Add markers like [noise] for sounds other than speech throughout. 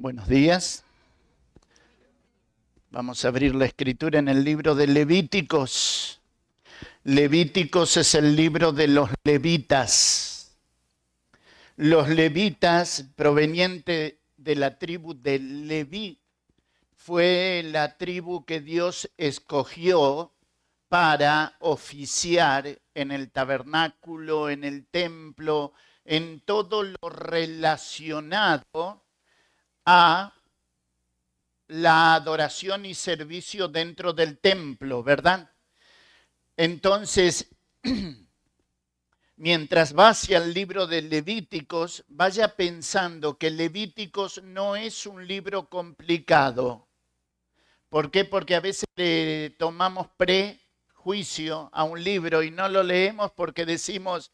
Buenos días. Vamos a abrir la escritura en el libro de Levíticos. Levíticos es el libro de los levitas. Los levitas, provenientes de la tribu de Leví, fue la tribu que Dios escogió para oficiar en el tabernáculo, en el templo, en todo lo relacionado a la adoración y servicio dentro del templo, ¿verdad? Entonces, [clears throat] mientras va hacia el libro de Levíticos, vaya pensando que Levíticos no es un libro complicado. ¿Por qué? Porque a veces le tomamos prejuicio a un libro y no lo leemos porque decimos,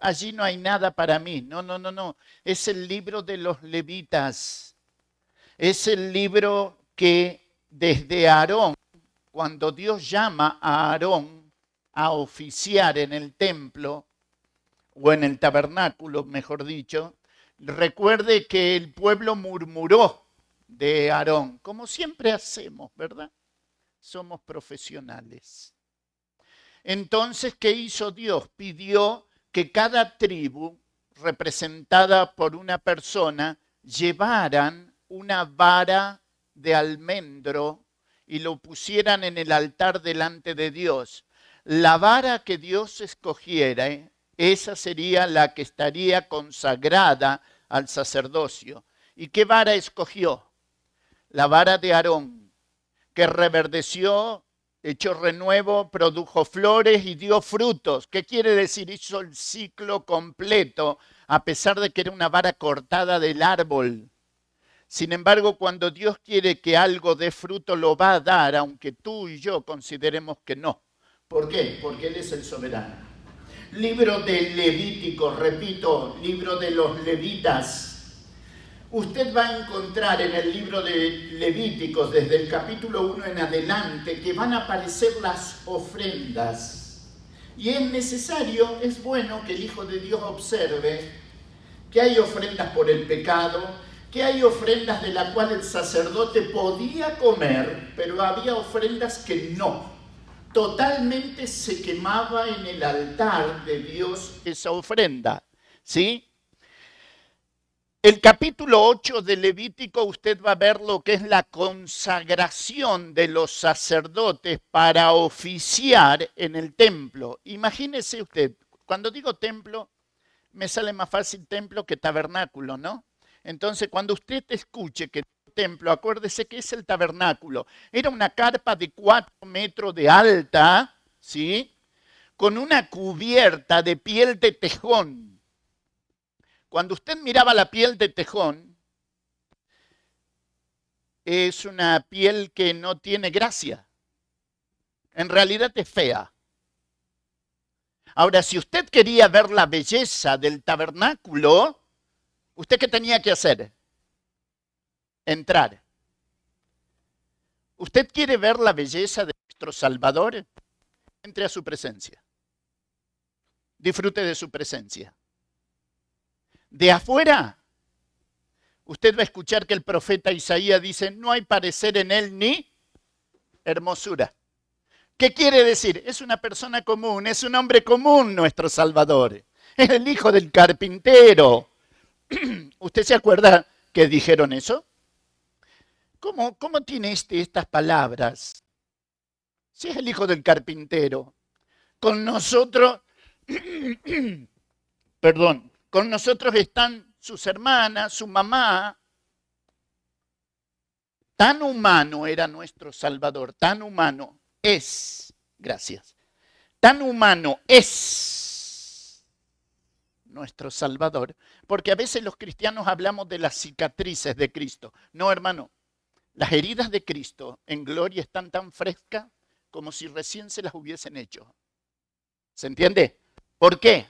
allí no hay nada para mí. No, no, no, no. Es el libro de los levitas es el libro que desde Aarón, cuando Dios llama a Aarón a oficiar en el templo, o en el tabernáculo, mejor dicho, recuerde que el pueblo murmuró de Aarón, como siempre hacemos, ¿verdad? Somos profesionales. Entonces, ¿qué hizo Dios? Pidió que cada tribu, representada por una persona, llevaran una vara de almendro y lo pusieran en el altar delante de Dios. La vara que Dios escogiera, ¿eh? esa sería la que estaría consagrada al sacerdocio. ¿Y qué vara escogió? La vara de Aarón, que reverdeció, echó renuevo, produjo flores y dio frutos. ¿Qué quiere decir? Hizo el ciclo completo, a pesar de que era una vara cortada del árbol sin embargo, cuando Dios quiere que algo dé fruto, lo va a dar, aunque tú y yo consideremos que no. ¿Por qué? Porque Él es el soberano. Libro de Levítico, repito, libro de los levitas. Usted va a encontrar en el libro de Levíticos, desde el capítulo 1 en adelante, que van a aparecer las ofrendas. Y es necesario, es bueno que el Hijo de Dios observe que hay ofrendas por el pecado, que hay ofrendas de las cuales el sacerdote podía comer, pero había ofrendas que no. Totalmente se quemaba en el altar de Dios esa ofrenda. ¿Sí? El capítulo 8 de Levítico usted va a ver lo que es la consagración de los sacerdotes para oficiar en el templo. Imagínese usted, cuando digo templo, me sale más fácil templo que tabernáculo, ¿no? Entonces, cuando usted escuche que el templo, acuérdese que es el tabernáculo, era una carpa de cuatro metros de alta, ¿sí? Con una cubierta de piel de tejón. Cuando usted miraba la piel de tejón, es una piel que no tiene gracia. En realidad es fea. Ahora, si usted quería ver la belleza del tabernáculo, ¿Usted qué tenía que hacer? Entrar. ¿Usted quiere ver la belleza de nuestro Salvador? Entre a su presencia. Disfrute de su presencia. De afuera, usted va a escuchar que el profeta Isaías dice, no hay parecer en él ni hermosura. ¿Qué quiere decir? Es una persona común, es un hombre común nuestro Salvador. Es el hijo del carpintero [clears throat] ¿Usted se acuerda que dijeron eso? ¿Cómo, cómo tiene este estas palabras? Si es el hijo del carpintero, con nosotros, [clears throat] perdón, con nosotros están sus hermanas, su mamá. Tan humano era nuestro Salvador, tan humano es, gracias, tan humano es nuestro Salvador, porque a veces los cristianos hablamos de las cicatrices de Cristo. No, hermano, las heridas de Cristo en gloria están tan frescas como si recién se las hubiesen hecho. ¿Se entiende? ¿Por qué?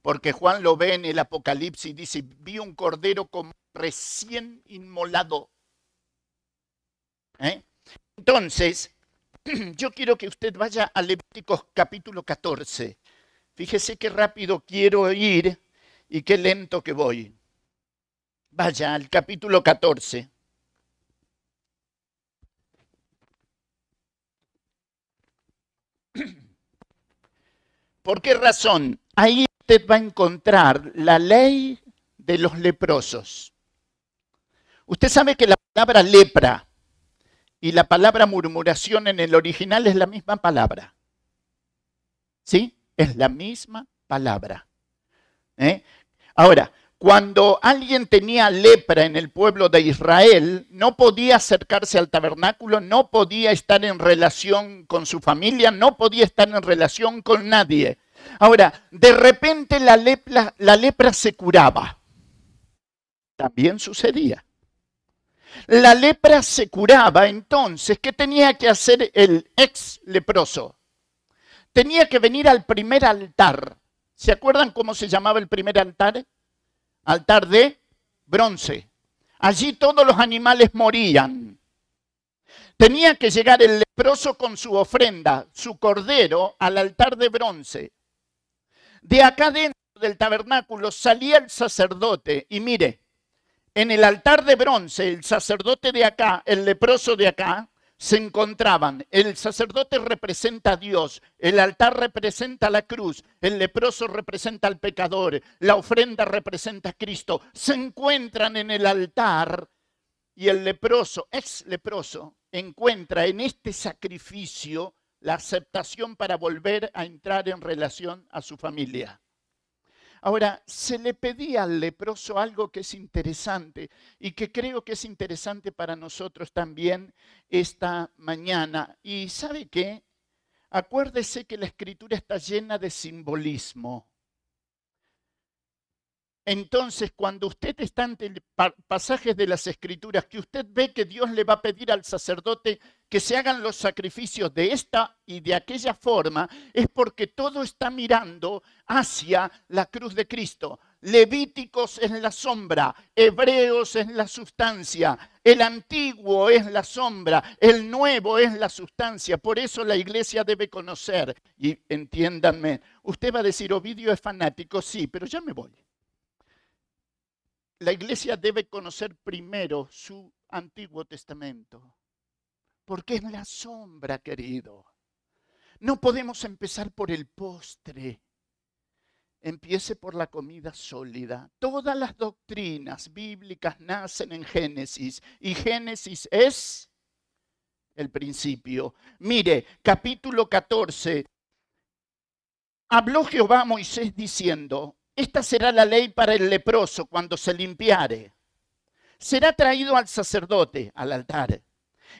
Porque Juan lo ve en el Apocalipsis y dice, vi un cordero como recién inmolado. ¿Eh? Entonces, [clears throat] yo quiero que usted vaya a Levíticos capítulo 14. Fíjese qué rápido quiero ir y qué lento que voy. Vaya al capítulo 14. [clears throat] ¿Por qué razón? Ahí usted va a encontrar la ley de los leprosos. Usted sabe que la palabra lepra y la palabra murmuración en el original es la misma palabra. ¿Sí? Es la misma palabra. ¿Eh? Ahora, cuando alguien tenía lepra en el pueblo de Israel, no podía acercarse al tabernáculo, no podía estar en relación con su familia, no podía estar en relación con nadie. Ahora, de repente la lepra, la lepra se curaba. También sucedía. La lepra se curaba, entonces, ¿qué tenía que hacer el ex leproso? Tenía que venir al primer altar. ¿Se acuerdan cómo se llamaba el primer altar? altar de bronce. Allí todos los animales morían. Tenía que llegar el leproso con su ofrenda, su cordero, al altar de bronce. De acá dentro del tabernáculo salía el sacerdote y mire, en el altar de bronce, el sacerdote de acá, el leproso de acá, se encontraban. El sacerdote representa a Dios, el altar representa la cruz, el leproso representa al pecador, la ofrenda representa a Cristo. Se encuentran en el altar y el leproso, ex leproso, encuentra en este sacrificio la aceptación para volver a entrar en relación a su familia. Ahora, se le pedía al leproso algo que es interesante y que creo que es interesante para nosotros también esta mañana. Y sabe qué? Acuérdese que la escritura está llena de simbolismo. Entonces, cuando usted está ante pasajes de las escrituras, que usted ve que Dios le va a pedir al sacerdote que se hagan los sacrificios de esta y de aquella forma, es porque todo está mirando hacia la cruz de Cristo. Levíticos es la sombra, Hebreos es la sustancia, el antiguo es la sombra, el nuevo es la sustancia. Por eso la iglesia debe conocer. Y entiéndanme, usted va a decir, Ovidio es fanático, sí, pero ya me voy. La iglesia debe conocer primero su Antiguo Testamento porque es la sombra, querido. No podemos empezar por el postre. Empiece por la comida sólida. Todas las doctrinas bíblicas nacen en Génesis y Génesis es el principio. Mire, capítulo 14. Habló Jehová a Moisés diciendo, esta será la ley para el leproso cuando se limpiare. Será traído al sacerdote, al altar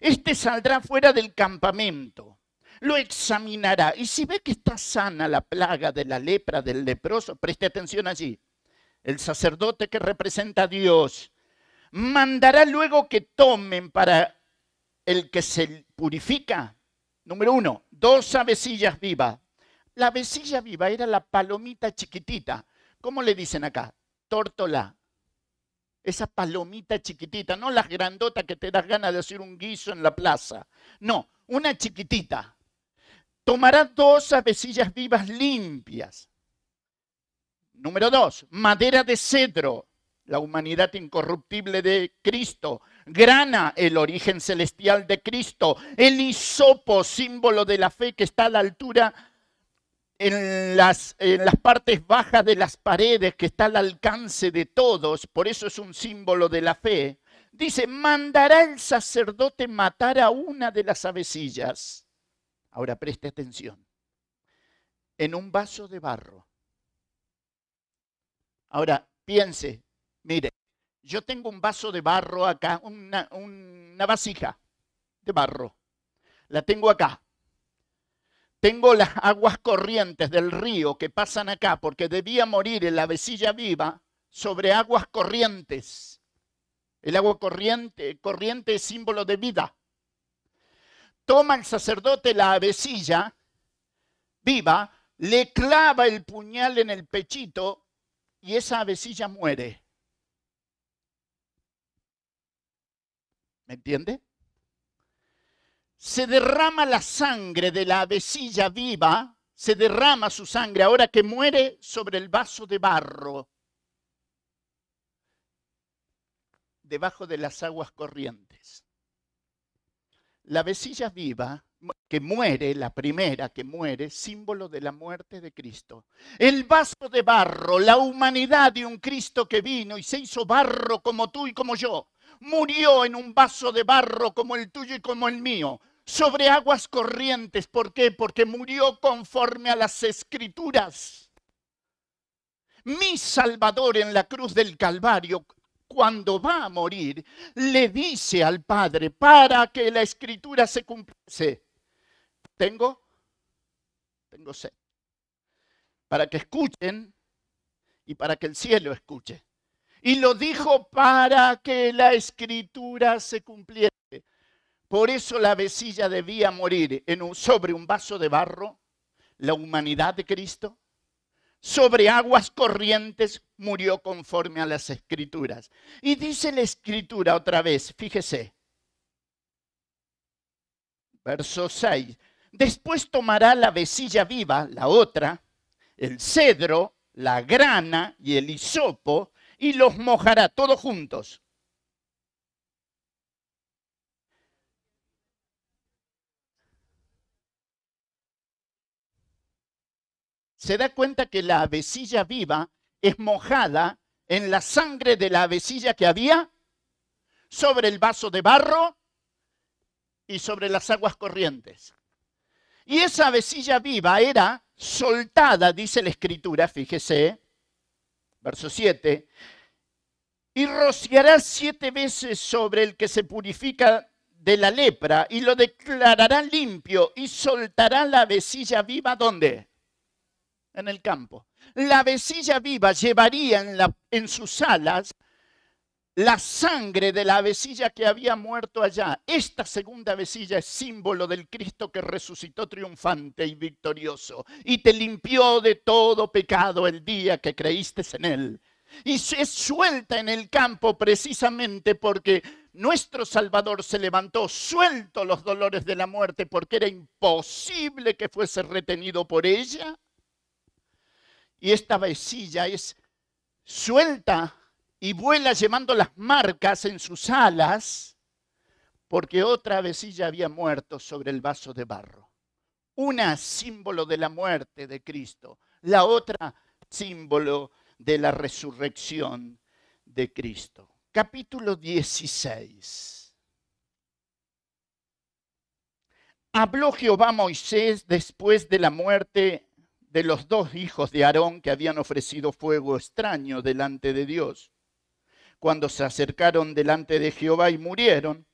este saldrá fuera del campamento, lo examinará y si ve que está sana la plaga de la lepra del leproso, preste atención allí, el sacerdote que representa a Dios mandará luego que tomen para el que se purifica, número uno, dos avecillas vivas. La avecilla viva era la palomita chiquitita. ¿Cómo le dicen acá? Tórtola esa palomita chiquitita, no las grandotas que te das ganas de hacer un guiso en la plaza. No, una chiquitita. Tomará dos avecillas vivas limpias. Número dos, madera de cedro, la humanidad incorruptible de Cristo. Grana, el origen celestial de Cristo. El hisopo, símbolo de la fe que está a la altura en las, partes bajas de las paredes que está al alcance de todos, por eso es un símbolo de la fe, dice, mandará el sacerdote matar a una de las avecillas. Ahora preste atención, en un vaso de barro. Ahora piense, mire, yo tengo un vaso de barro acá, una, una vasija de barro. La tengo acá. Tengo las [laughs] aguas corrientes del río que pasan acá porque debía morir en la vecilla viva sobre aguas corrientes. El agua corriente, corriente es símbolo de vida. Toma el sacerdote la avecilla viva, le clava el puñal en el pechito y esa avecilla muere. ¿Me entiende? Se derrama la sangre de la avecilla viva, se derrama su sangre ahora que muere sobre el vaso de barro. debajo de las aguas corrientes. La vecilla viva que muere, la primera que muere, símbolo de la muerte de Cristo. El vaso de barro, la humanidad de un Cristo que vino y se hizo barro como tú y como yo, murió en un vaso de barro como el tuyo y como el mío, sobre aguas corrientes. ¿Por qué? Porque murió conforme a las escrituras. Mi Salvador en la cruz del Calvario cuando va a morir, le dice al Padre para que la escritura se cumpliese. Tengo, tengo sed. Para que escuchen y para que el cielo escuche. Y lo dijo para que la escritura se cumpliese. Por eso la vecilla debía morir en un, sobre un vaso de barro, la humanidad de Cristo, sobre aguas corrientes murió conforme a las escrituras. Y dice la escritura otra vez, fíjese, verso 6, después tomará la vecilla viva, la otra, el cedro, la grana y el hisopo, y los mojará todos juntos. Se da cuenta que la avecilla viva es mojada en la sangre de la avecilla que había sobre el vaso de barro y sobre las aguas corrientes. Y esa avecilla viva era soltada, dice la escritura, fíjese, verso 7, y rociará siete veces sobre el que se purifica de la lepra y lo declarará limpio y soltará la avecilla viva, ¿dónde? En el campo. La vecilla viva llevaría en, en sus alas la sangre de la vecilla que había muerto allá. Esta segunda vecilla es símbolo del Cristo que resucitó triunfante y victorioso y te limpió de todo pecado el día que creíste en Él. Y se suelta en el campo precisamente porque nuestro Salvador se levantó suelto los dolores de la muerte porque era imposible que fuese retenido por ella y esta vecilla es suelta y vuela llevando las marcas en sus alas, porque otra vecilla había muerto sobre el vaso de barro. Una símbolo de la muerte de Cristo, la otra símbolo de la resurrección de Cristo. Capítulo 16. Habló Jehová a Moisés después de la muerte de los dos hijos de Aarón que habían ofrecido fuego extraño delante de Dios, cuando se acercaron delante de Jehová y murieron.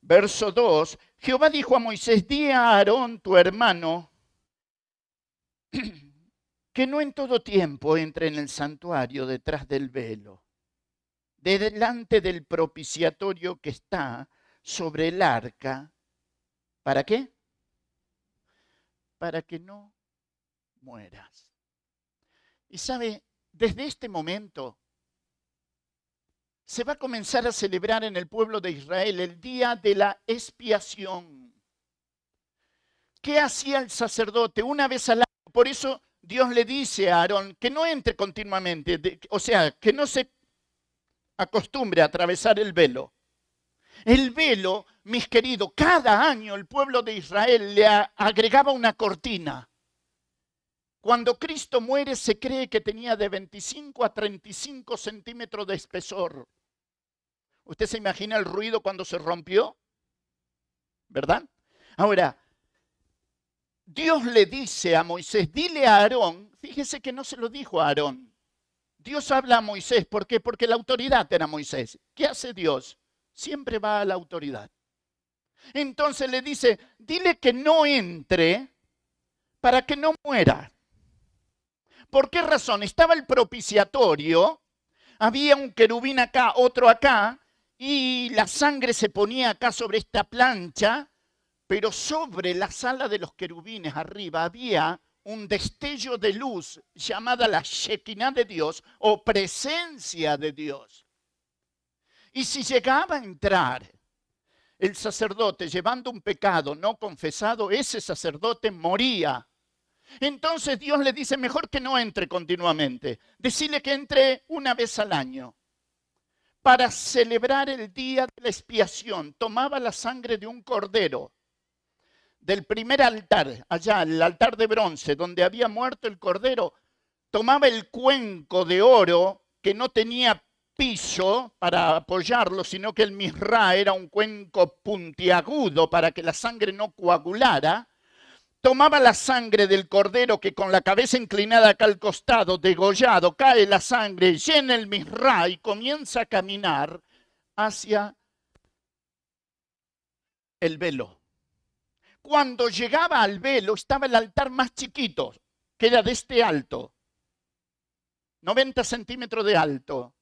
Verso 2, Jehová dijo a Moisés, di a Aarón tu hermano, [clears throat] que no en todo tiempo entre en el santuario detrás del velo, de delante del propiciatorio que está sobre el arca. ¿Para qué? Para que no mueras. Y sabe, desde este momento se va a comenzar a celebrar en el pueblo de Israel el día de la expiación. ¿Qué hacía el sacerdote una vez al año? Por eso Dios le dice a Aarón que no entre continuamente, o sea, que no se acostumbre a atravesar el velo. El velo, mis queridos, cada año el pueblo de Israel le agregaba una cortina. Cuando Cristo muere se cree que tenía de 25 a 35 centímetros de espesor. ¿Usted se imagina el ruido cuando se rompió? ¿Verdad? Ahora, Dios le dice a Moisés, dile a Aarón, fíjese que no se lo dijo a Aarón. Dios habla a Moisés, ¿por qué? Porque la autoridad era Moisés. ¿Qué hace Dios? Siempre va a la autoridad. Entonces le dice, dile que no entre para que no muera. ¿Por qué razón? Estaba el propiciatorio, había un querubín acá, otro acá, y la sangre se ponía acá sobre esta plancha, pero sobre la sala de los querubines arriba había un destello de luz llamada la Shekinah de Dios o presencia de Dios. Y si llegaba a entrar el sacerdote llevando un pecado no confesado, ese sacerdote moría entonces Dios le dice, mejor que no entre continuamente. Decirle que entre una vez al año. para celebrar el día de la expiación, tomaba la sangre de un cordero del primer altar, allá, el altar de bronce, donde había muerto el cordero, tomaba el cuenco de oro que no tenía piso para apoyarlo, sino que el misra era un cuenco puntiagudo para que la sangre no coagulara, tomaba la sangre del cordero que con la cabeza inclinada acá al costado, degollado, cae la sangre, llena el misra y comienza a caminar hacia el velo. Cuando llegaba al velo estaba el altar más chiquito, que era de este alto, 90 centímetros de alto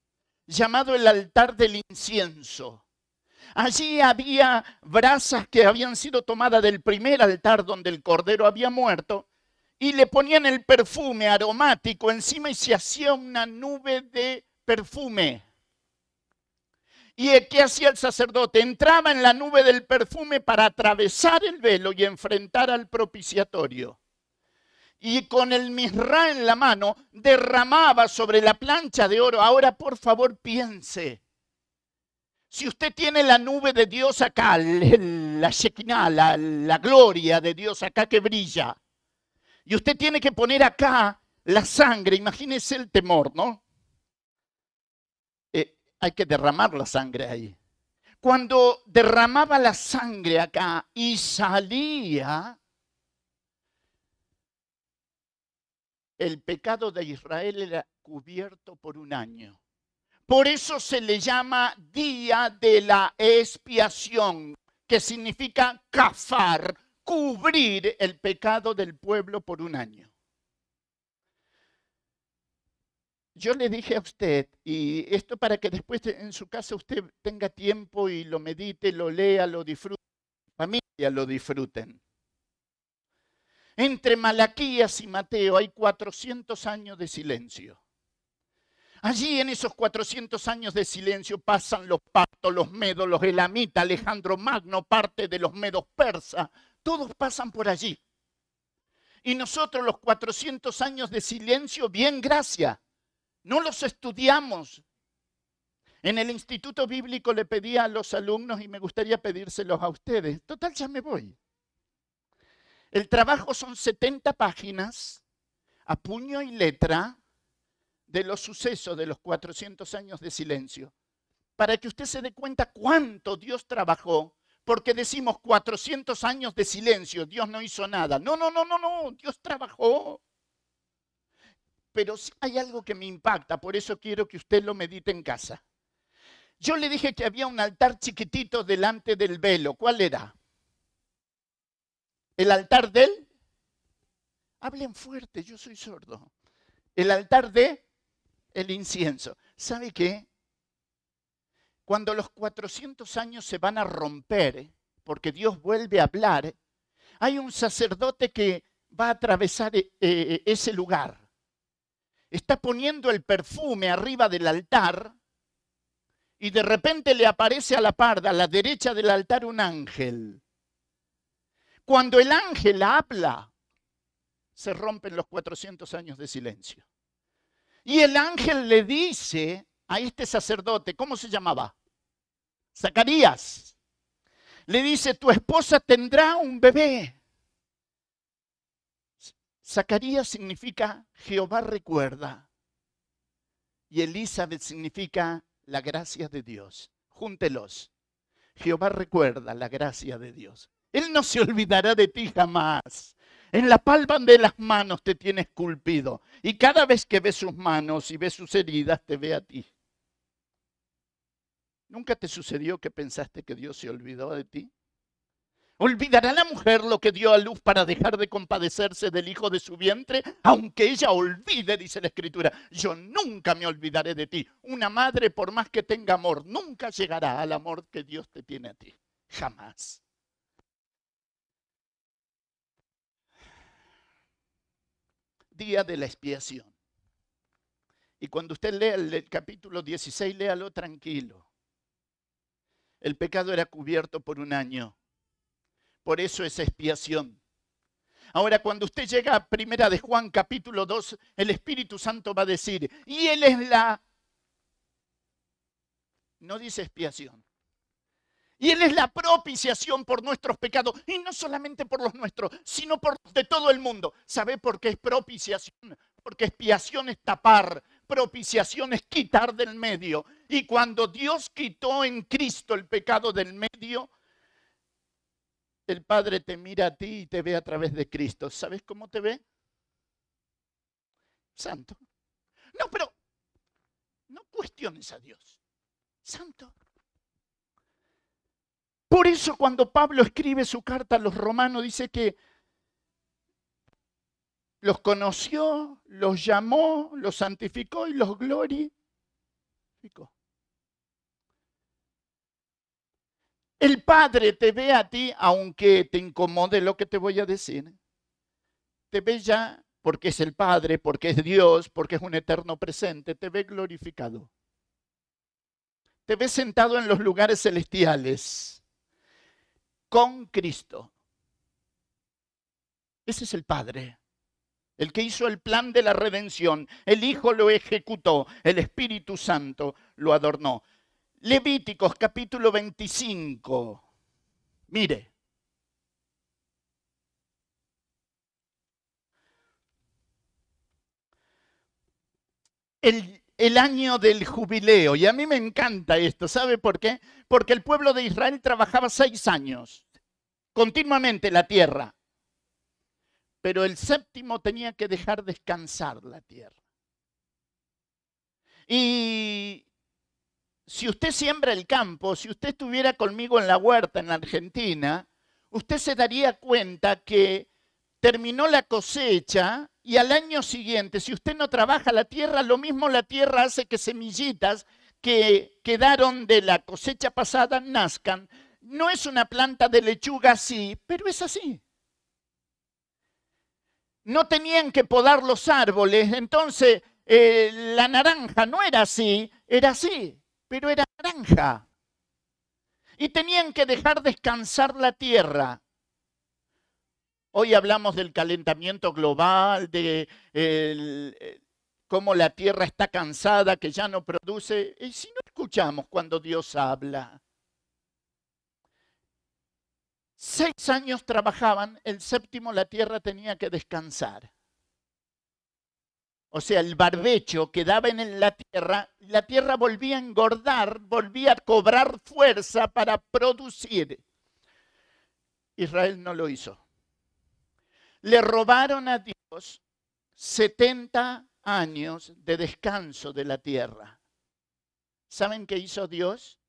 llamado el altar del incienso. Allí había brasas que habían sido tomadas del primer altar donde el cordero había muerto y le ponían el perfume aromático encima y se hacía una nube de perfume. ¿Y qué hacía el sacerdote? Entraba en la nube del perfume para atravesar el velo y enfrentar al propiciatorio y con el misra en la mano derramaba sobre la plancha de oro. Ahora, por favor, piense. Si usted tiene la nube de Dios acá, la Shekinah, la, gloria de Dios acá que brilla, y usted tiene que poner acá la sangre, imagínese el temor, ¿no? Eh, hay que derramar la sangre ahí. Cuando derramaba la sangre acá y salía, el pecado de Israel era cubierto por un año. Por eso se le llama día de la expiación, que significa cazar, cubrir el pecado del pueblo por un año. Yo le dije a usted, y esto para que después en su casa usted tenga tiempo y lo medite, lo lea, lo disfrute, familia lo disfruten. Entre Malaquías y Mateo hay 400 años de silencio. Allí en esos 400 años de silencio pasan los partos, los medos, los elamitas, Alejandro Magno, parte de los medos persas, todos pasan por allí. Y nosotros los 400 años de silencio, bien gracias, no los estudiamos. En el Instituto Bíblico le pedí a los alumnos y me gustaría pedírselos a ustedes. Total, ya me voy. El trabajo son 70 páginas a puño y letra de los sucesos de los 400 años de silencio, para que usted se dé cuenta cuánto Dios trabajó, porque decimos 400 años de silencio, Dios no hizo nada. No, no, no, no, no, Dios trabajó. Pero hay algo que me impacta, por eso quiero que usted lo medite en casa. Yo le dije que había un altar chiquitito delante del velo. ¿Cuál era? El altar del... Hablen fuerte, yo soy sordo. El altar de el incienso. ¿Sabe qué? Cuando los 400 años se van a romper, porque Dios vuelve a hablar, hay un sacerdote que va a atravesar eh, eh, ese lugar. Está poniendo el perfume arriba del altar y de repente le aparece a la parda, a la derecha del altar, un ángel. Cuando el ángel habla, se rompen los 400 años de silencio. Y el ángel le dice a este sacerdote, ¿cómo se llamaba? Zacarías. Le dice, tu esposa tendrá un bebé. Zacarías significa Jehová recuerda. Y Elizabeth significa la gracia de Dios. Júntelos. Jehová recuerda la gracia de Dios. Él no se olvidará de ti jamás. En la palma de las manos te tiene esculpido. Y cada vez que ves sus manos y ves sus heridas, te ve a ti. ¿Nunca te sucedió que pensaste que Dios se olvidó de ti? ¿Olvidará la mujer lo que dio a luz para dejar de compadecerse del hijo de su vientre? Aunque ella olvide, dice la escritura, yo nunca me olvidaré de ti. Una madre, por más que tenga amor, nunca llegará al amor que Dios te tiene a ti. Jamás. Día de la expiación. Y cuando usted lea el, capítulo 16, léalo tranquilo. El pecado era cubierto por un año. Por eso es expiación. Ahora, cuando usted llega a primera de Juan capítulo 2, el Espíritu Santo va a decir, y Él es la no dice expiación. Y Él es la propiciación por nuestros pecados. Y no solamente por los nuestros, sino por los de todo el mundo. ¿Sabe por qué es propiciación? Porque expiación es tapar, propiciación es quitar del medio. Y cuando Dios quitó en Cristo el pecado del medio, el Padre te mira a ti y te ve a través de Cristo. ¿Sabes cómo te ve? Santo. No, pero no cuestiones a Dios. Santo. Por eso cuando Pablo escribe su carta a los romanos dice que los conoció, los llamó, los santificó y los glorificó. El Padre te ve a ti, aunque te incomode lo que te voy a decir. Te ve ya porque es el Padre, porque es Dios, porque es un eterno presente, te ve glorificado. Te ve sentado en los lugares celestiales con Cristo. Ese es el Padre, el que hizo el plan de la redención. El Hijo lo ejecutó, el Espíritu Santo lo adornó. Levíticos capítulo 25. Mire. El, el, año del jubileo. Y a mí me encanta esto. ¿Sabe por qué? Porque el pueblo de Israel trabajaba seis años, continuamente la tierra. Pero el séptimo tenía que dejar descansar la tierra. Y si usted siembra el campo, si usted estuviera conmigo en la huerta en la Argentina, usted se daría cuenta que terminó la cosecha y al año siguiente, si usted no trabaja la tierra, lo mismo la tierra hace que semillitas que quedaron de la cosecha pasada nazcan. No es una planta de lechuga así, pero es así. No tenían que podar los árboles, entonces eh, la naranja no era así, era así pero era naranja. Y tenían que dejar descansar la tierra. Hoy hablamos del calentamiento global, de eh, cómo la tierra está cansada, que ya no produce. Y si no escuchamos cuando Dios habla. Seis años trabajaban, el séptimo la tierra tenía que descansar o sea, el barbecho quedaba en la tierra, la tierra volvía a engordar, volvía a cobrar fuerza para producir. Israel no lo hizo. Le robaron a Dios 70 años de descanso de la tierra. ¿Saben qué hizo Dios?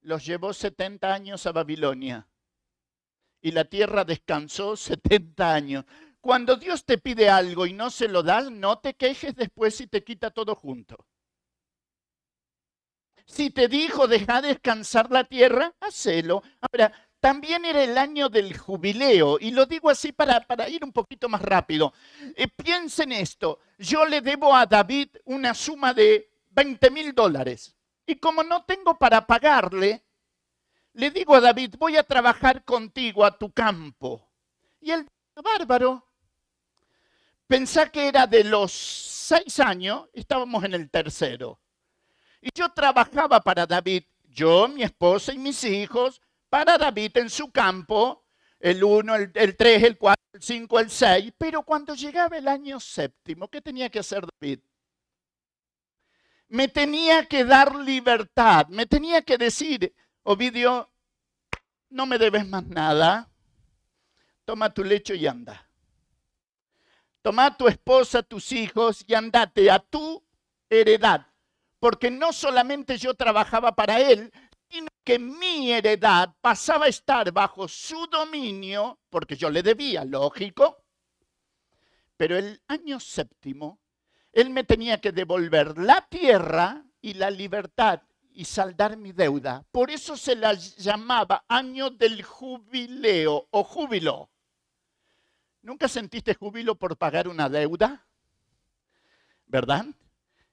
Los llevó 70 años a Babilonia y la tierra descansó 70 años. Cuando Dios te pide algo y no se lo das, no te quejes después si te quita todo junto. Si te dijo deja descansar la tierra, hacelo. Ahora, también era el año del jubileo, y lo digo así para, para ir un poquito más rápido. Eh, piensen esto, yo le debo a David una suma de 20 mil dólares, y como no tengo para pagarle, le digo a David, voy a trabajar contigo a tu campo. Y él, bárbaro, Pensá que era de los seis años, estábamos en el tercero. Y yo trabajaba para David, yo, mi esposa y mis hijos, para David en su campo, el uno, el, el tres, el cuatro, el cinco, el seis. Pero cuando llegaba el año séptimo, ¿qué tenía que hacer David? Me tenía que dar libertad, me tenía que decir, Ovidio, no me debes más nada, toma tu lecho y anda. Toma tu esposa, tus hijos y andate a tu heredad. Porque no solamente yo trabajaba para él, sino que mi heredad pasaba a estar bajo su dominio, porque yo le debía, lógico. Pero el año séptimo, él me tenía que devolver la tierra y la libertad y saldar mi deuda. Por eso se la llamaba año del jubileo o júbilo. ¿Nunca sentiste júbilo por pagar una deuda? ¿Verdad?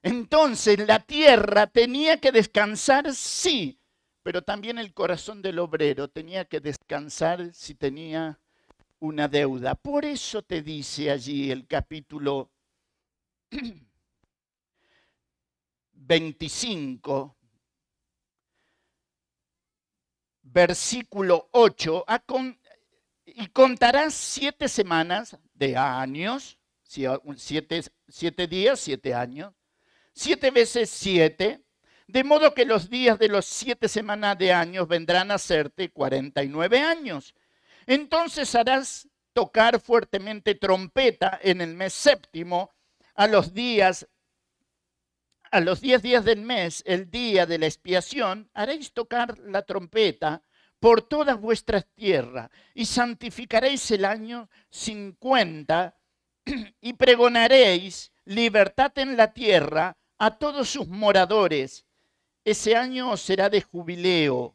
Entonces la tierra tenía que descansar, sí, pero también el corazón del obrero tenía que descansar si tenía una deuda. Por eso te dice allí el capítulo [clears throat] 25, versículo 8, y contarás siete semanas de años, siete, siete días, siete años, siete veces siete, de modo que los días de los siete semanas de años vendrán a serte 49 años. Entonces harás tocar fuertemente trompeta en el mes séptimo a los días a los diez días del mes, el día de la expiación, haréis tocar la trompeta por todas vuestras tierras y santificaréis el año cincuenta y pregonaréis libertad en la tierra a todos sus moradores. Ese año será de jubileo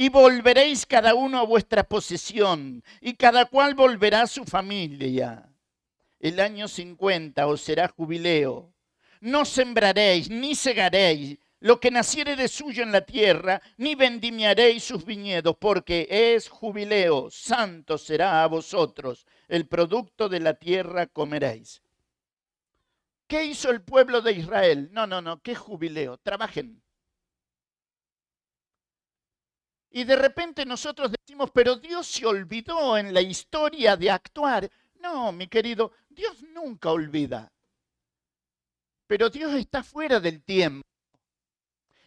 y volveréis cada uno a vuestra posesión, y cada cual volverá a su familia. El año 50 os será jubileo. No sembraréis, ni segaréis lo que naciere de suyo en la tierra, ni vendimiaréis sus viñedos, porque es jubileo, santo será a vosotros, el producto de la tierra comeréis. ¿Qué hizo el pueblo de Israel? No, no, no, qué jubileo, trabajen. Y de repente nosotros decimos, pero Dios se olvidó en la historia de actuar. No, mi querido, Dios nunca olvida. Pero Dios está fuera del tiempo.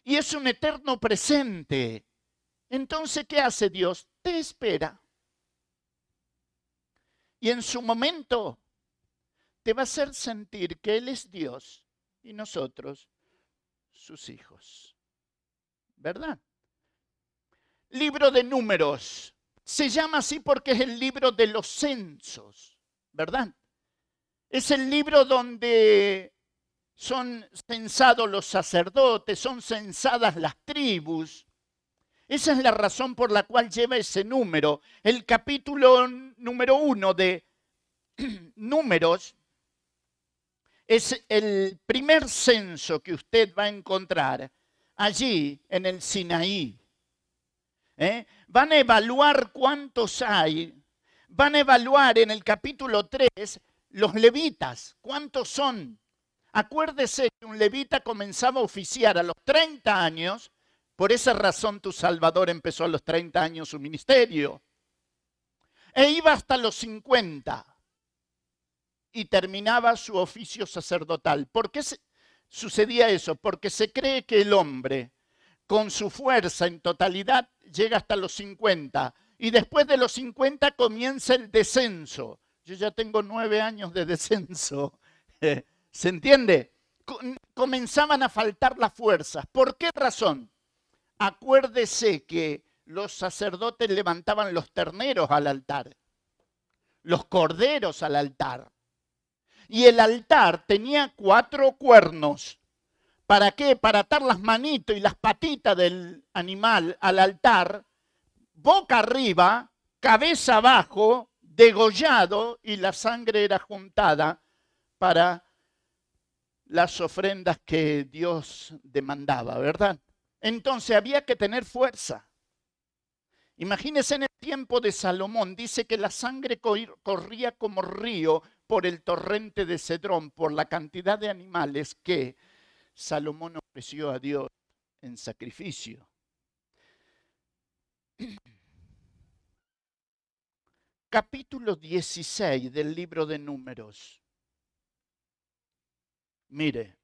Y es un eterno presente. Entonces, ¿qué hace Dios? Te espera. Y en su momento te va a hacer sentir que Él es Dios y nosotros sus hijos. ¿Verdad? Libro de números. Se llama así porque es el libro de los censos, ¿verdad? Es el libro donde son censados los sacerdotes, son censadas las tribus. Esa es la razón por la cual lleva ese número. El capítulo número uno de [clears throat] números es el primer censo que usted va a encontrar allí en el Sinaí. ¿Eh? Van a evaluar cuántos hay. Van a evaluar en el capítulo 3 los levitas, cuántos son. Acuérdese que un levita comenzaba a oficiar a los 30 años, por esa razón tu Salvador empezó a los 30 años su ministerio. E iba hasta los 50 y terminaba su oficio sacerdotal. ¿Por qué sucedía eso? Porque se cree que el hombre, con su fuerza en totalidad, llega hasta los 50 y después de los 50 comienza el descenso. Yo ya tengo nueve años de descenso. [laughs] ¿Se entiende? Comenzaban a faltar las fuerzas. ¿Por qué razón? Acuérdese que los sacerdotes levantaban los terneros al altar, los corderos al altar. Y el altar tenía cuatro cuernos ¿Para qué? Para atar las manitos y las patitas del animal al altar, boca arriba, cabeza abajo, degollado y la sangre era juntada para las ofrendas que Dios demandaba, ¿verdad? Entonces había que tener fuerza. Imagínense en el tiempo de Salomón, dice que la sangre corría como río por el torrente de Cedrón, por la cantidad de animales que Salomón ofreció a Dios en sacrificio. Capítulo 16 del libro de números. Mire,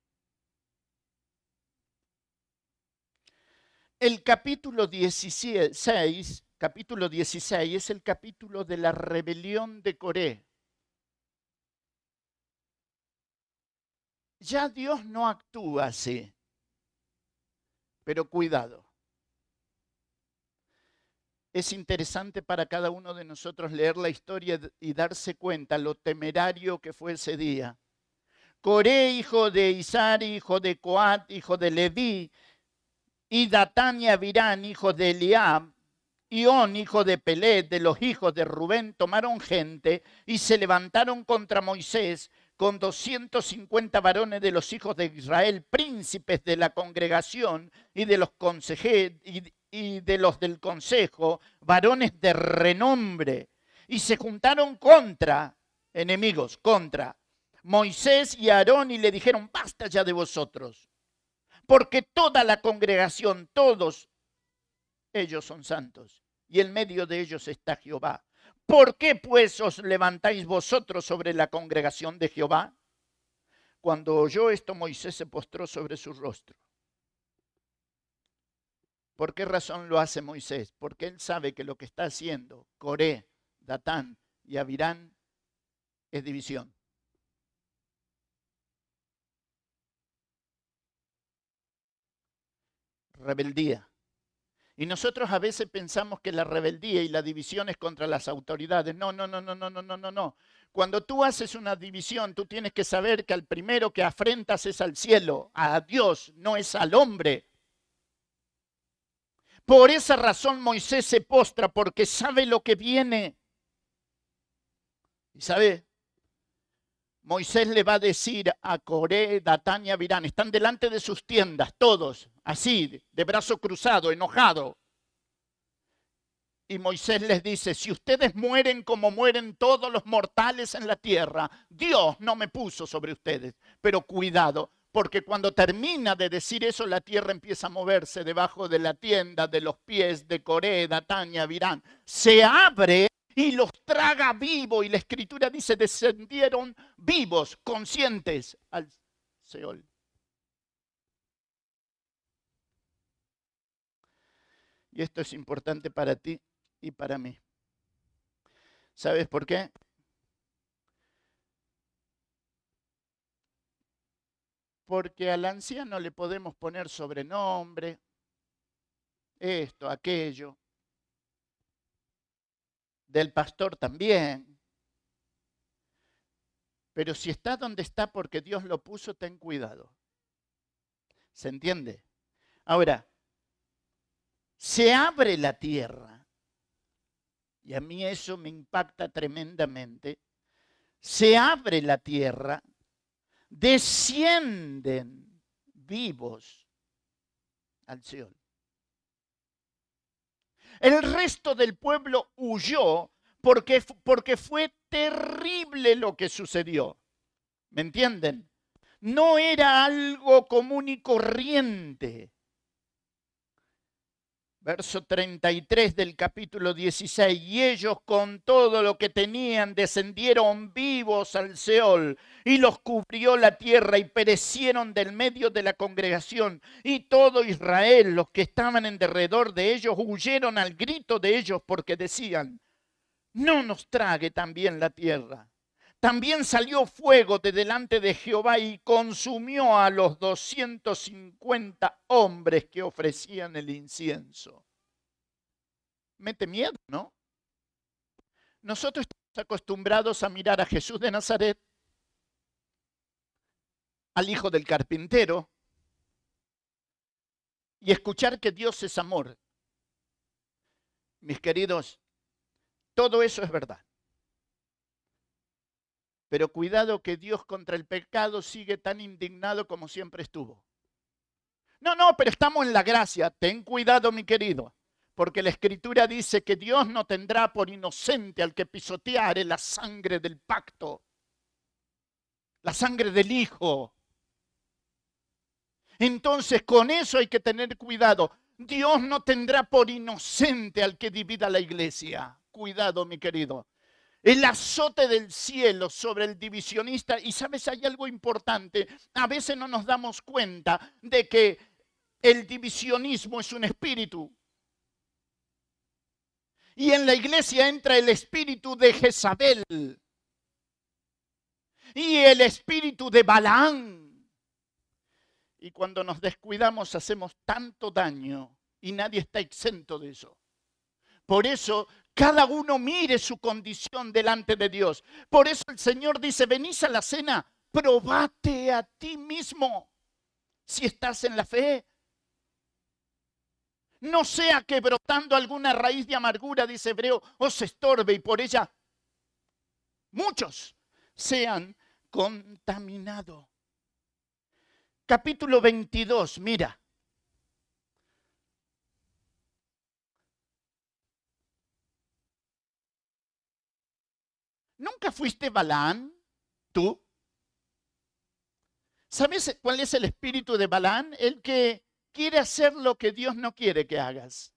el capítulo 16, capítulo 16 es el capítulo de la rebelión de Coré. Ya Dios no actúa así. Pero cuidado. Es interesante para cada uno de nosotros leer la historia y darse cuenta lo temerario que fue ese día. Coré, hijo de Isar, hijo de Coat, hijo de Leví, y Datán y Abirán, hijo de Eliab, On, hijo de Pelet, de los hijos de Rubén, tomaron gente y se levantaron contra Moisés con 250 varones de los hijos de Israel, príncipes de la congregación y de los consejeros y, de los del consejo, varones de renombre, y se juntaron contra enemigos, contra Moisés y Aarón y le dijeron, basta ya de vosotros, porque toda la congregación, todos ellos son santos, y en medio de ellos está Jehová. ¿Por qué pues os levantáis vosotros sobre la congregación de Jehová? Cuando oyó esto, Moisés se postró sobre su rostro. ¿Por qué razón lo hace Moisés? Porque él sabe que lo que está haciendo Coré, Datán y Abirán es división. Rebeldía. Y nosotros a veces pensamos que la rebeldía y la división es contra las autoridades. No, no, no, no, no, no, no, no, no. Cuando tú haces una división, tú tienes que saber que al primero que afrentas es al cielo, a Dios, no es al hombre. Por esa razón Moisés se postra, porque sabe lo que viene. Y sabe, Moisés le va a decir a Coré, Datán y Abirán, están delante de sus tiendas, todos, así, de brazo cruzado, enojado. Y Moisés les dice, si ustedes mueren como mueren todos los mortales en la tierra, Dios no me puso sobre ustedes. Pero cuidado, porque cuando termina de decir eso, la tierra empieza a moverse debajo de la tienda, de los pies de Coré, Datán y Abirán. Se abre y los traga vivo. Y la escritura dice, descendieron vivos, conscientes al Seol. Y esto es importante para ti y para mí. ¿Sabes por qué? Porque al anciano le podemos poner sobrenombre, esto, aquello del pastor también. Pero si está donde está porque Dios lo puso, ten cuidado. ¿Se entiende? Ahora, se abre la tierra, y a mí eso me impacta tremendamente, se abre la tierra, descienden vivos al Seol. El resto del pueblo huyó porque, porque fue terrible lo que sucedió. ¿Me entienden? No era algo común y corriente verso 33 del capítulo 16, y ellos con todo lo que tenían descendieron vivos al Seol, y los cubrió la tierra y perecieron del medio de la congregación, y todo Israel, los que estaban en derredor de ellos, huyeron al grito de ellos porque decían, no nos trague también la tierra. También salió fuego de delante de Jehová y consumió a los 250 hombres que ofrecían el incienso. Mete miedo, ¿no? Nosotros estamos acostumbrados a mirar a Jesús de Nazaret, al hijo del carpintero, y escuchar que Dios es amor. Mis queridos, todo eso es verdad. Pero cuidado que Dios contra el pecado sigue tan indignado como siempre estuvo. No, no, pero estamos en la gracia. Ten cuidado, mi querido, porque la escritura dice que Dios no tendrá por inocente al que pisoteare la sangre del pacto, la sangre del Hijo. Entonces, con eso hay que tener cuidado. Dios no tendrá por inocente al que divida la iglesia. Cuidado, mi querido el azote del cielo sobre el divisionista. Y sabes, hay algo importante. A veces no nos damos cuenta de que el divisionismo es un espíritu. Y en la iglesia entra el espíritu de Jezabel y el espíritu de Balaán. Y cuando nos descuidamos hacemos tanto daño y nadie está exento de eso. Por eso cada uno mire su condición delante de Dios. Por eso el Señor dice, venís a la cena, probate a ti mismo si estás en la fe. No sea que brotando alguna raíz de amargura, dice Hebreo, os estorbe y por ella muchos sean contaminados. Capítulo 22, mira. ¿Nunca fuiste Balán? ¿Tú? ¿Sabes cuál es el espíritu de Balán? El que quiere hacer lo que Dios no quiere que hagas.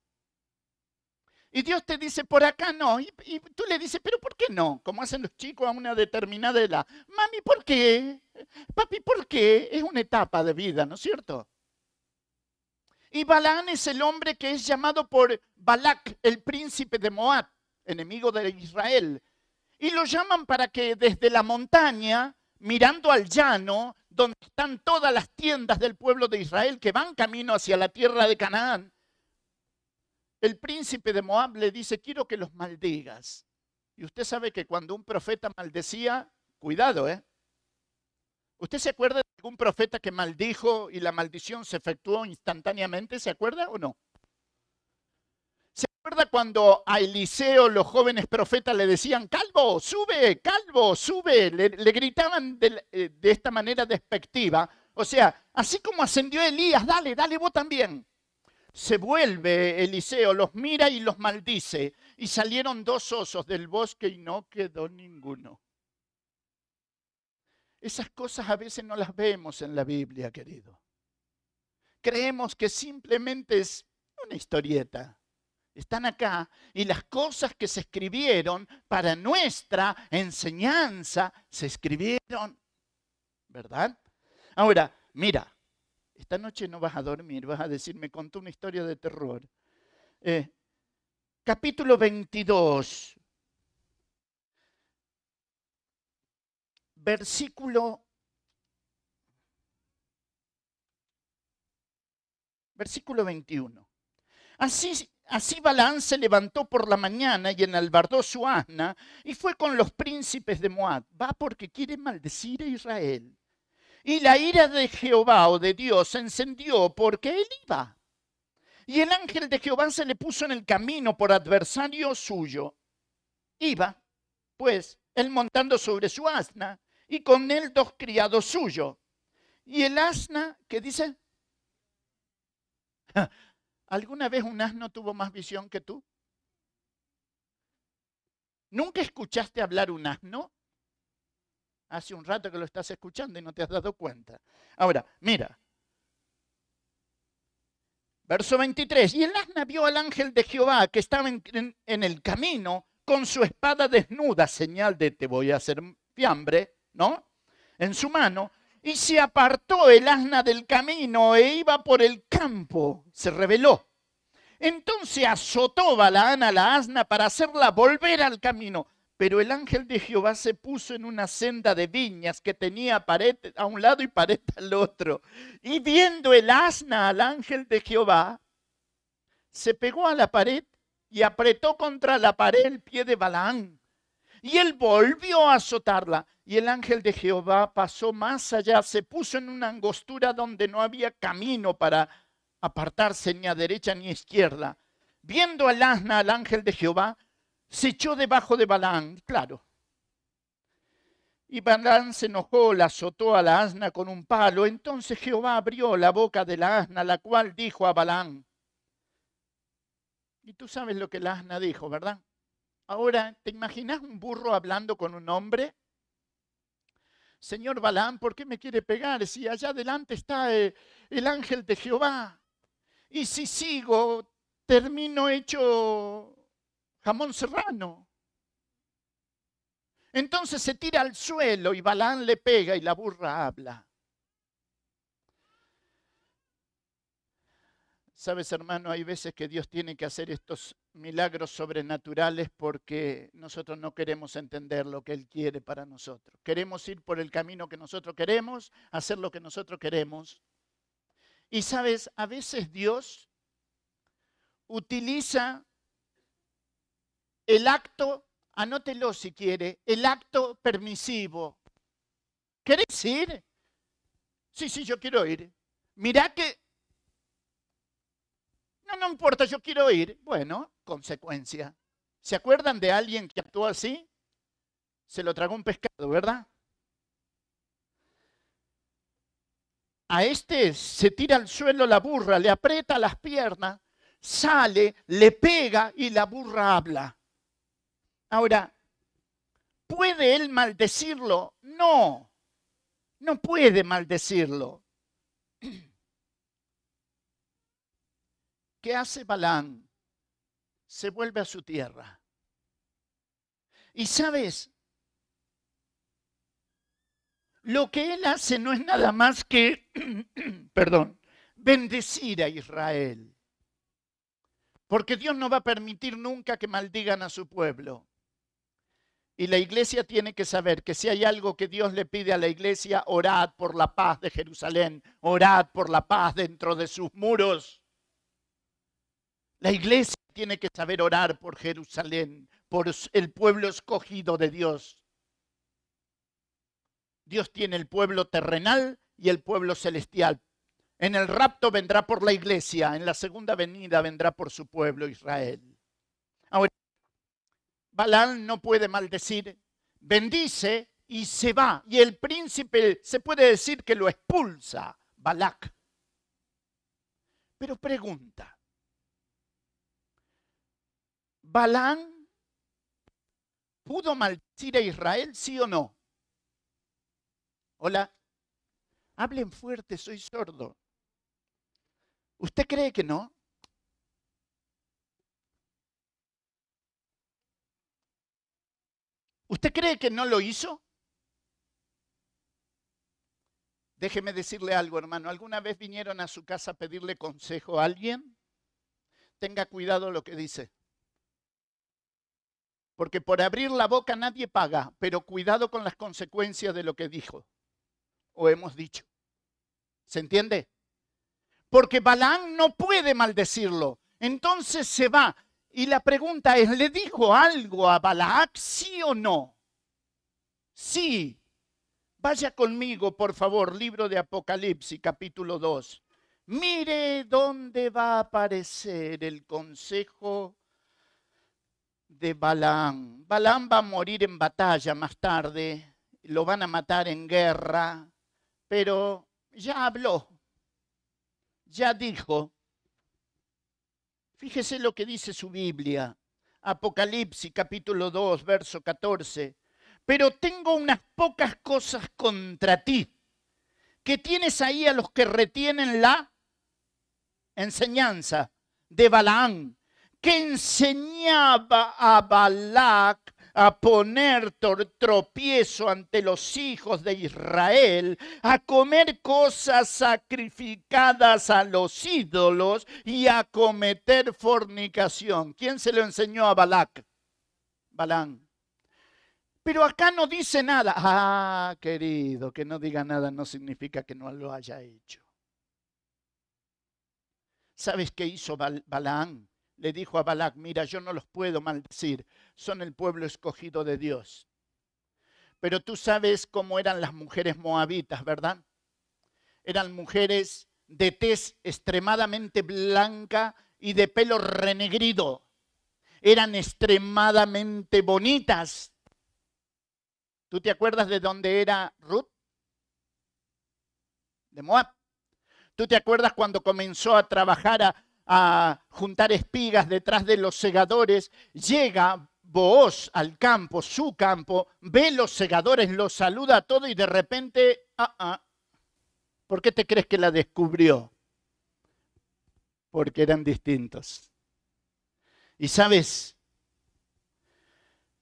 Y Dios te dice, por acá no. Y, tú le dices, pero ¿por qué no? Como hacen los chicos a una determinada edad. Mami, ¿por qué? Papi, ¿por qué? Es una etapa de vida, ¿no es cierto? Y Balán es el hombre que es llamado por Balak, el príncipe de Moab, enemigo de Israel. Y lo llaman para que desde la montaña, mirando al llano, donde están todas las tiendas del pueblo de Israel que van camino hacia la tierra de Canaán, el príncipe de Moab le dice, quiero que los maldigas. Y usted sabe que cuando un profeta maldecía, cuidado, ¿eh? ¿Usted se acuerda de algún profeta que maldijo y la maldición se efectuó instantáneamente? ¿Se acuerda o no? ¿Se acuerda cuando a Eliseo los jóvenes profetas le decían, calvo, sube, calvo, sube? Le, gritaban de, eh, de, esta manera despectiva. O sea, así como ascendió Elías, dale, dale vos también. Se vuelve Eliseo, los mira y los maldice. Y salieron dos osos del bosque y no quedó ninguno. Esas cosas a veces no las vemos en la Biblia, querido. Creemos que simplemente es una historieta están acá y las cosas que se escribieron para nuestra enseñanza se escribieron, ¿verdad? Ahora, mira, esta noche no vas a dormir, vas a decir, me contó una historia de terror. Eh, capítulo 22, versículo, versículo 21. Así Así Balaán se levantó por la mañana y enalbardó su asna y fue con los príncipes de Moab. Va porque quiere maldecir a Israel. Y la ira de Jehová o de Dios se encendió porque él iba. Y el ángel de Jehová se le puso en el camino por adversario suyo. Iba, pues, él montando sobre su asna y con él dos criados suyos. Y el asna, ¿qué dice? ¿Alguna vez un asno tuvo más visión que tú? ¿Nunca escuchaste hablar un asno? Hace un rato que lo estás escuchando y no te has dado cuenta. Ahora, mira. Verso 23. Y el asna vio al ángel de Jehová que estaba en, en el camino con su espada desnuda, señal de te voy a hacer fiambre, ¿no? En su mano y se apartó el asna del camino e iba por el campo, se rebeló. Entonces azotó Balaán a la asna para hacerla volver al camino. Pero el ángel de Jehová se puso en una senda de viñas que tenía pared a un lado y pared al otro. Y viendo el asna al ángel de Jehová, se pegó a la pared y apretó contra la pared el pie de Balaán. Y él volvió a azotarla. Y el ángel de Jehová pasó más allá, se puso en una angostura donde no había camino para apartarse ni a derecha ni a izquierda. Viendo al asna, al ángel de Jehová, se echó debajo de Balaán, claro. Y Balaán se enojó, la azotó a la asna con un palo. Entonces Jehová abrió la boca de la asna, la cual dijo a Balaán. Y tú sabes lo que la asna dijo, ¿verdad? Ahora, ¿te imaginas un burro hablando con un hombre? Señor Balaam, ¿por qué me quiere pegar si allá adelante está eh, el ángel de Jehová? Y si sigo, termino hecho jamón serrano. Entonces se tira al suelo y Balán le pega y la burra habla. Sabes, hermano, hay veces que Dios tiene que hacer estos milagros sobrenaturales porque nosotros no queremos entender lo que Él quiere para nosotros. Queremos ir por el camino que nosotros queremos, hacer lo que nosotros queremos. Y sabes, a veces Dios utiliza el acto, anótelo si quiere, el acto permisivo. ¿Querés ir? Sí, sí, yo quiero ir. Mirá que no, importa, yo quiero ir. Bueno, consecuencia. ¿Se acuerdan de alguien que actuó así? Se lo tragó un pescado, ¿verdad? A este se tira al suelo la burra, le aprieta las piernas, sale, le pega y la burra habla. Ahora, ¿puede él maldecirlo? No, no puede maldecirlo. [clears throat] ¿Qué hace Balán? Se vuelve a su tierra. Y sabes, lo que él hace no es nada más que, [clears throat] perdón, bendecir a Israel. Porque Dios no va a permitir nunca que maldigan a su pueblo. Y la iglesia tiene que saber que si hay algo que Dios le pide a la iglesia, orad por la paz de Jerusalén, orad por la paz dentro de sus muros. La iglesia tiene que saber orar por Jerusalén, por el pueblo escogido de Dios. Dios tiene el pueblo terrenal y el pueblo celestial. En el rapto vendrá por la iglesia, en la segunda venida vendrá por su pueblo Israel. Ahora, Balán no puede maldecir, bendice y se va. Y el príncipe se puede decir que lo expulsa, Balac. Pero pregunta, ¿Balán pudo maldecir a Israel, sí o no? Hola, hablen fuerte, soy sordo. ¿Usted cree que no? ¿Usted cree que no lo hizo? Déjeme decirle algo, hermano. ¿Alguna vez vinieron a su casa a pedirle consejo a alguien? Tenga cuidado lo que dice. Porque por abrir la boca nadie paga, pero cuidado con las consecuencias de lo que dijo o hemos dicho. ¿Se entiende? Porque Balaán no puede maldecirlo. Entonces se va. Y la pregunta es, ¿le dijo algo a Balac, sí o no? Sí. Vaya conmigo, por favor, libro de Apocalipsis, capítulo 2. Mire dónde va a aparecer el consejo de Balaam. Balaam va a morir en batalla más tarde, lo van a matar en guerra, pero ya habló, ya dijo. Fíjese lo que dice su Biblia, Apocalipsis capítulo 2, verso 14. Pero tengo unas pocas cosas contra ti, que tienes ahí a los que retienen la enseñanza de Balaán, que enseñaba a Balac a poner tropiezo ante los hijos de Israel, a comer cosas sacrificadas a los ídolos y a cometer fornicación. ¿Quién se lo enseñó a Balac? Balán. Pero acá no dice nada. Ah, querido, que no diga nada no significa que no lo haya hecho. ¿Sabes qué hizo Balaán? Le dijo a Balac, mira, yo no los puedo maldecir, son el pueblo escogido de Dios. Pero tú sabes cómo eran las mujeres moabitas, ¿verdad? Eran mujeres de tez extremadamente blanca y de pelo renegrido. Eran extremadamente bonitas. ¿Tú te acuerdas de dónde era Ruth? De Moab. ¿Tú te acuerdas cuando comenzó a trabajar a, a juntar espigas detrás de los segadores, llega Booz al campo, su campo, ve los segadores, los saluda a todo y de repente, ah, ah, ¿por qué te crees que la descubrió? Porque eran distintos. Y sabes,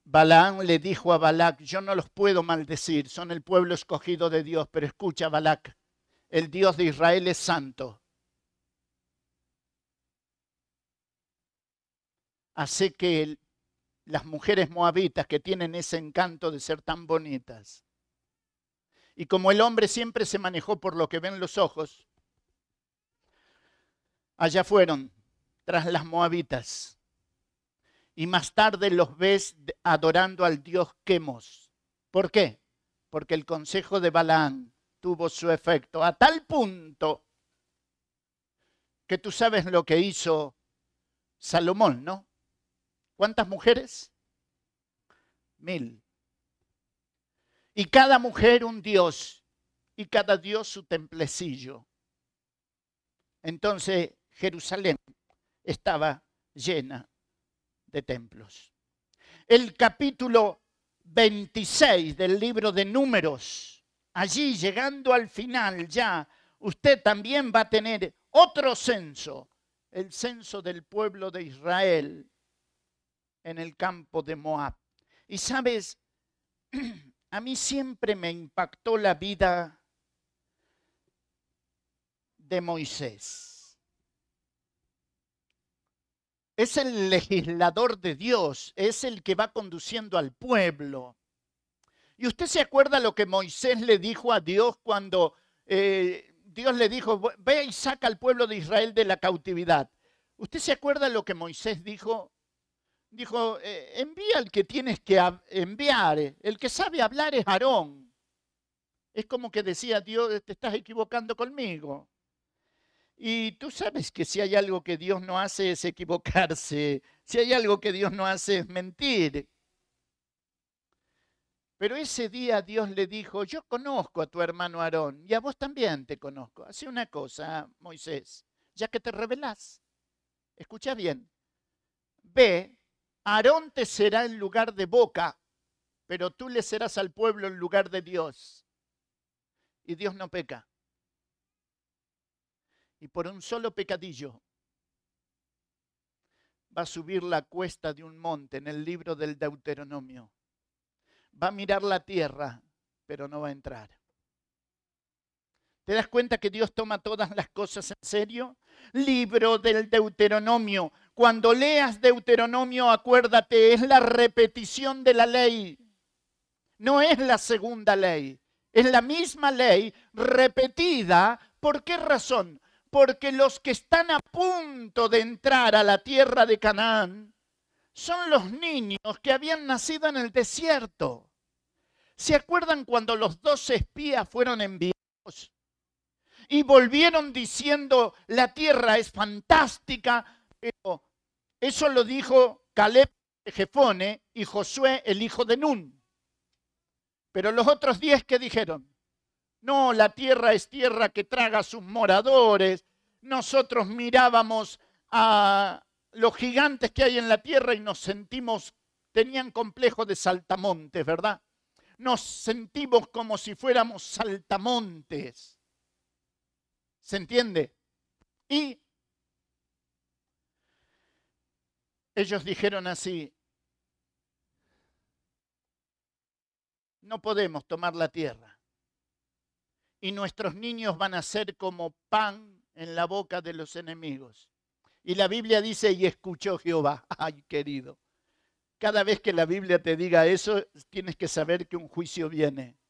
Balaam le dijo a Balac, yo no los puedo maldecir, son el pueblo escogido de Dios, pero escucha Balac, el Dios de Israel es santo hace que las mujeres moabitas que tienen ese encanto de ser tan bonitas, y como el hombre siempre se manejó por lo que ven los ojos, allá fueron tras las moabitas. Y más tarde los ves adorando al dios Quemos. ¿Por qué? Porque el consejo de Balaán tuvo su efecto a tal punto que tú sabes lo que hizo Salomón, ¿no? ¿Cuántas mujeres? Mil. Y cada mujer un dios y cada dios su templecillo. Entonces Jerusalén estaba llena de templos. El capítulo 26 del libro de números allí llegando al final ya, usted también va a tener otro censo, el censo del pueblo de Israel en el campo de Moab. Y sabes, [clears throat] a mí siempre me impactó la vida de Moisés. Es el legislador de Dios, es el que va conduciendo al pueblo. ¿Y usted se acuerda lo que Moisés le dijo a Dios cuando eh, Dios le dijo, ve y saca al pueblo de Israel de la cautividad? ¿Usted se acuerda lo que Moisés dijo? Dijo, eh, envía al que tienes que enviar. El que sabe hablar es Aarón. Es como que decía Dios, te estás equivocando conmigo. Y tú sabes que si hay algo que Dios no hace es equivocarse. Si hay algo que Dios no hace es mentir. Pero ese día Dios le dijo, yo conozco a tu hermano Aarón y a vos también te conozco. Hace una cosa, Moisés, ya que te revelás. Escucha bien. Ve, Aarón te será en lugar de boca, pero tú le serás al pueblo en lugar de Dios. Y Dios no peca. Y por un solo pecadillo va a subir la cuesta de un monte en el libro del Deuteronomio va a mirar la tierra, pero no va a entrar. ¿Te das cuenta que Dios toma todas las cosas en serio? Libro del Deuteronomio. Cuando leas Deuteronomio, acuérdate, es la repetición de la ley. No es la segunda ley. Es la misma ley repetida. ¿Por qué razón? Porque los que están a punto de entrar a la tierra de Canaán son los niños que habían nacido en el desierto. ¿Se acuerdan cuando los dos espías fueron enviados? Y volvieron diciendo, la tierra es fantástica, pero eso lo dijo Caleb Jefone y Josué el hijo de Nun. Pero los otros diez que dijeron, no, la tierra es tierra que traga a sus moradores. Nosotros mirábamos a, los gigantes que hay en la tierra y nos sentimos, tenían complejo de saltamontes, ¿verdad? Nos sentimos como si fuéramos saltamontes. ¿Se entiende? Y ellos dijeron así, no podemos tomar la tierra. Y nuestros niños van a ser como pan en la boca de los enemigos. Y la Biblia dice, y escuchó Jehová. [laughs] Ay, querido. Cada vez que la Biblia te diga eso, tienes que saber que un juicio viene.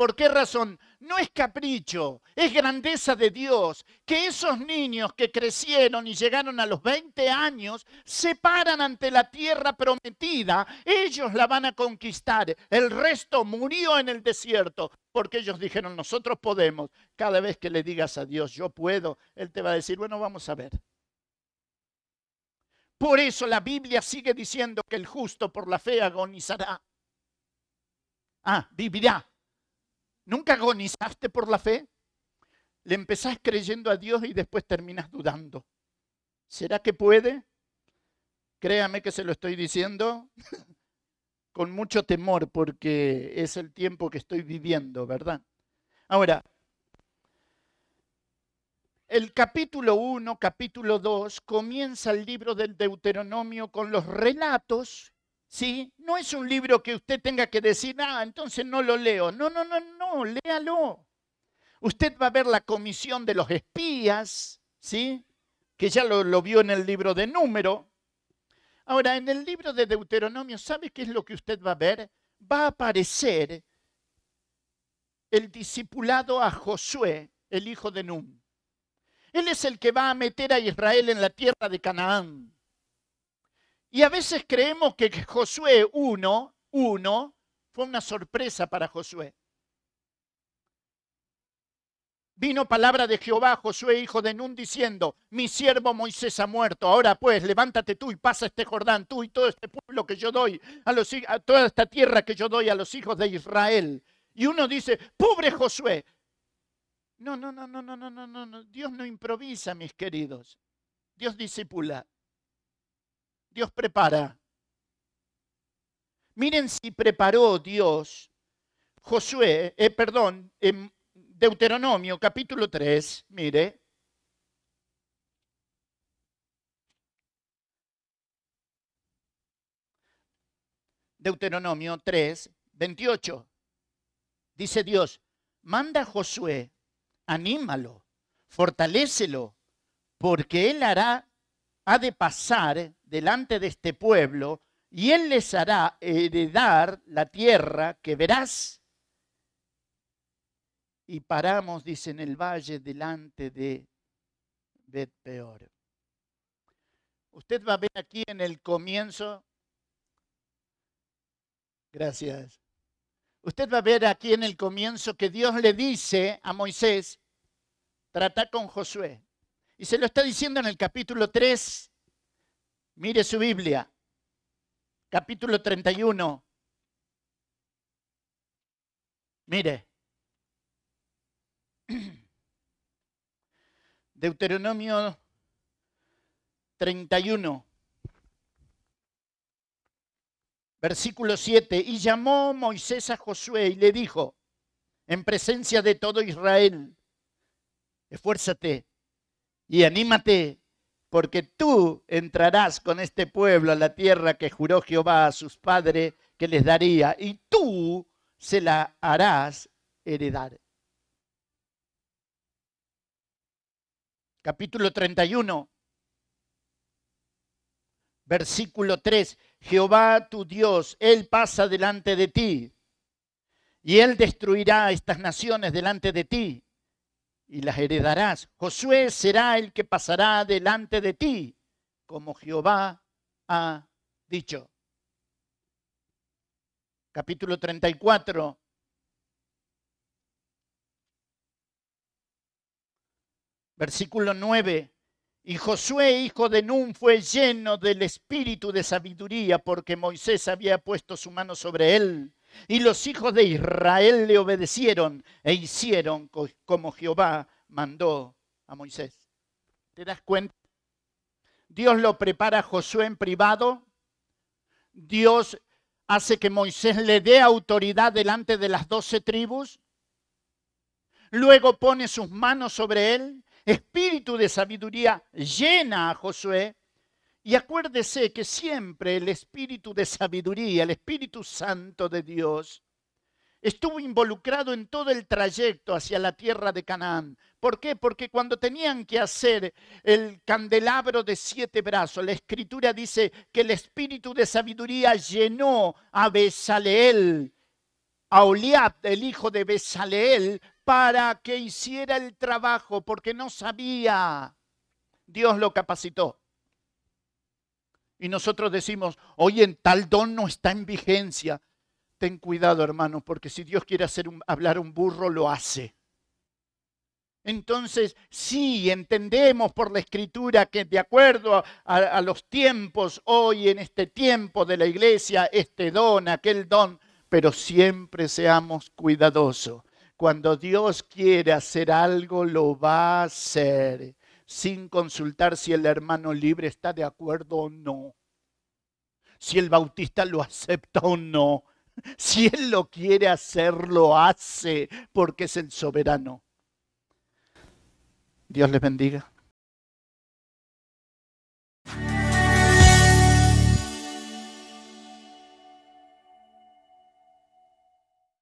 ¿Por qué razón? No es capricho, es grandeza de Dios que esos niños que crecieron y llegaron a los 20 años se paran ante la tierra prometida. Ellos la van a conquistar. El resto murió en el desierto porque ellos dijeron, nosotros podemos. Cada vez que le digas a Dios, yo puedo, Él te va a decir, bueno, vamos a ver. Por eso la Biblia sigue diciendo que el justo por la fe agonizará. Ah, vivirá. ¿Nunca agonizaste por la fe? Le empezás creyendo a Dios y después terminas dudando. ¿Será que puede? Créame que se lo estoy diciendo [laughs] con mucho temor porque es el tiempo que estoy viviendo, ¿verdad? Ahora, el capítulo 1, capítulo 2, comienza el libro del Deuteronomio con los relatos, ¿sí? No es un libro que usted tenga que decir, ah, entonces no lo leo. No, no, no, no, léalo. Usted va a ver la comisión de los espías, ¿sí? Que ya lo, lo vio en el libro de número. Ahora, en el libro de Deuteronomio, ¿sabe qué es lo que usted va a ver? Va a aparecer el discipulado a Josué, el hijo de Nun. Él es el que va a meter a Israel en la tierra de Canaán. Y a veces creemos que Josué 1, 1 fue una sorpresa para Josué. Vino palabra de Jehová Josué, hijo de Nun, diciendo, mi siervo Moisés ha muerto, ahora pues levántate tú y pasa este Jordán, tú y todo este pueblo que yo doy, a, los, toda esta tierra que yo doy a los hijos de Israel. Y uno dice, pobre Josué. No, no, no, no, no, no, no, no, Dios no improvisa, mis queridos. Dios disipula. Dios prepara. Miren si preparó Dios Josué, eh, perdón, en Deuteronomio capítulo 3, mire. Deuteronomio 3, 28. Dice Dios, manda a Josué, anímalo, fortalécelo, porque él hará, ha de pasar delante de este pueblo y él les hará heredar la tierra que verás. Y paramos, dice, en el valle delante de Bet Peor. Usted va a ver aquí en el comienzo, gracias. Usted va a ver aquí en el comienzo que Dios le dice a Moisés, trata con Josué. Y se lo está diciendo en el capítulo 3. Mire su Biblia capítulo 31. Mire. [clears throat] Deuteronomio 31. Versículo 7. Y llamó Moisés a Josué y le dijo, en presencia de todo Israel, esfuérzate y anímate porque tú entrarás con este pueblo a la tierra que juró Jehová a sus padres que les daría, y tú se la harás heredar. Capítulo 31, versículo 3. Jehová tu Dios, Él pasa delante de ti, y Él destruirá estas naciones delante de ti y las heredarás. Josué será el que pasará delante de ti, como Jehová ha dicho. Capítulo 34. Versículo 9. Y Josué, hijo de Nun, fue lleno del espíritu de sabiduría, porque Moisés había puesto su mano sobre él. Y los hijos de Israel le obedecieron e hicieron como Jehová mandó a Moisés. ¿Te das cuenta? Dios lo prepara a Josué en privado. Dios hace que Moisés le dé autoridad delante de las doce tribus. Luego pone sus manos sobre él. Espíritu de sabiduría llena a Josué y acuérdese que siempre el espíritu de sabiduría, el Espíritu Santo de Dios, estuvo involucrado en todo el trayecto hacia la tierra de Canaán. ¿Por qué? Porque cuando tenían que hacer el candelabro de siete brazos, la escritura dice que el espíritu de sabiduría llenó a Besaleel, a Oliab, el hijo de Besaleel, para que hiciera el trabajo, porque no sabía. Dios lo capacitó. Y nosotros decimos, oye, en tal don no está en vigencia. Ten cuidado, hermano, porque si Dios quiere hacer hablar un burro, lo hace. Entonces, sí, entendemos por la escritura que de acuerdo a, los tiempos, hoy en este tiempo de la iglesia, este don, aquel don, pero siempre seamos cuidadosos. Cuando Dios quiere hacer algo, lo va a hacer sin consultar si el hermano libre está de acuerdo o no. Si el bautista lo acepta o no. Si él lo quiere hacer, lo hace porque es el soberano. Dios les bendiga.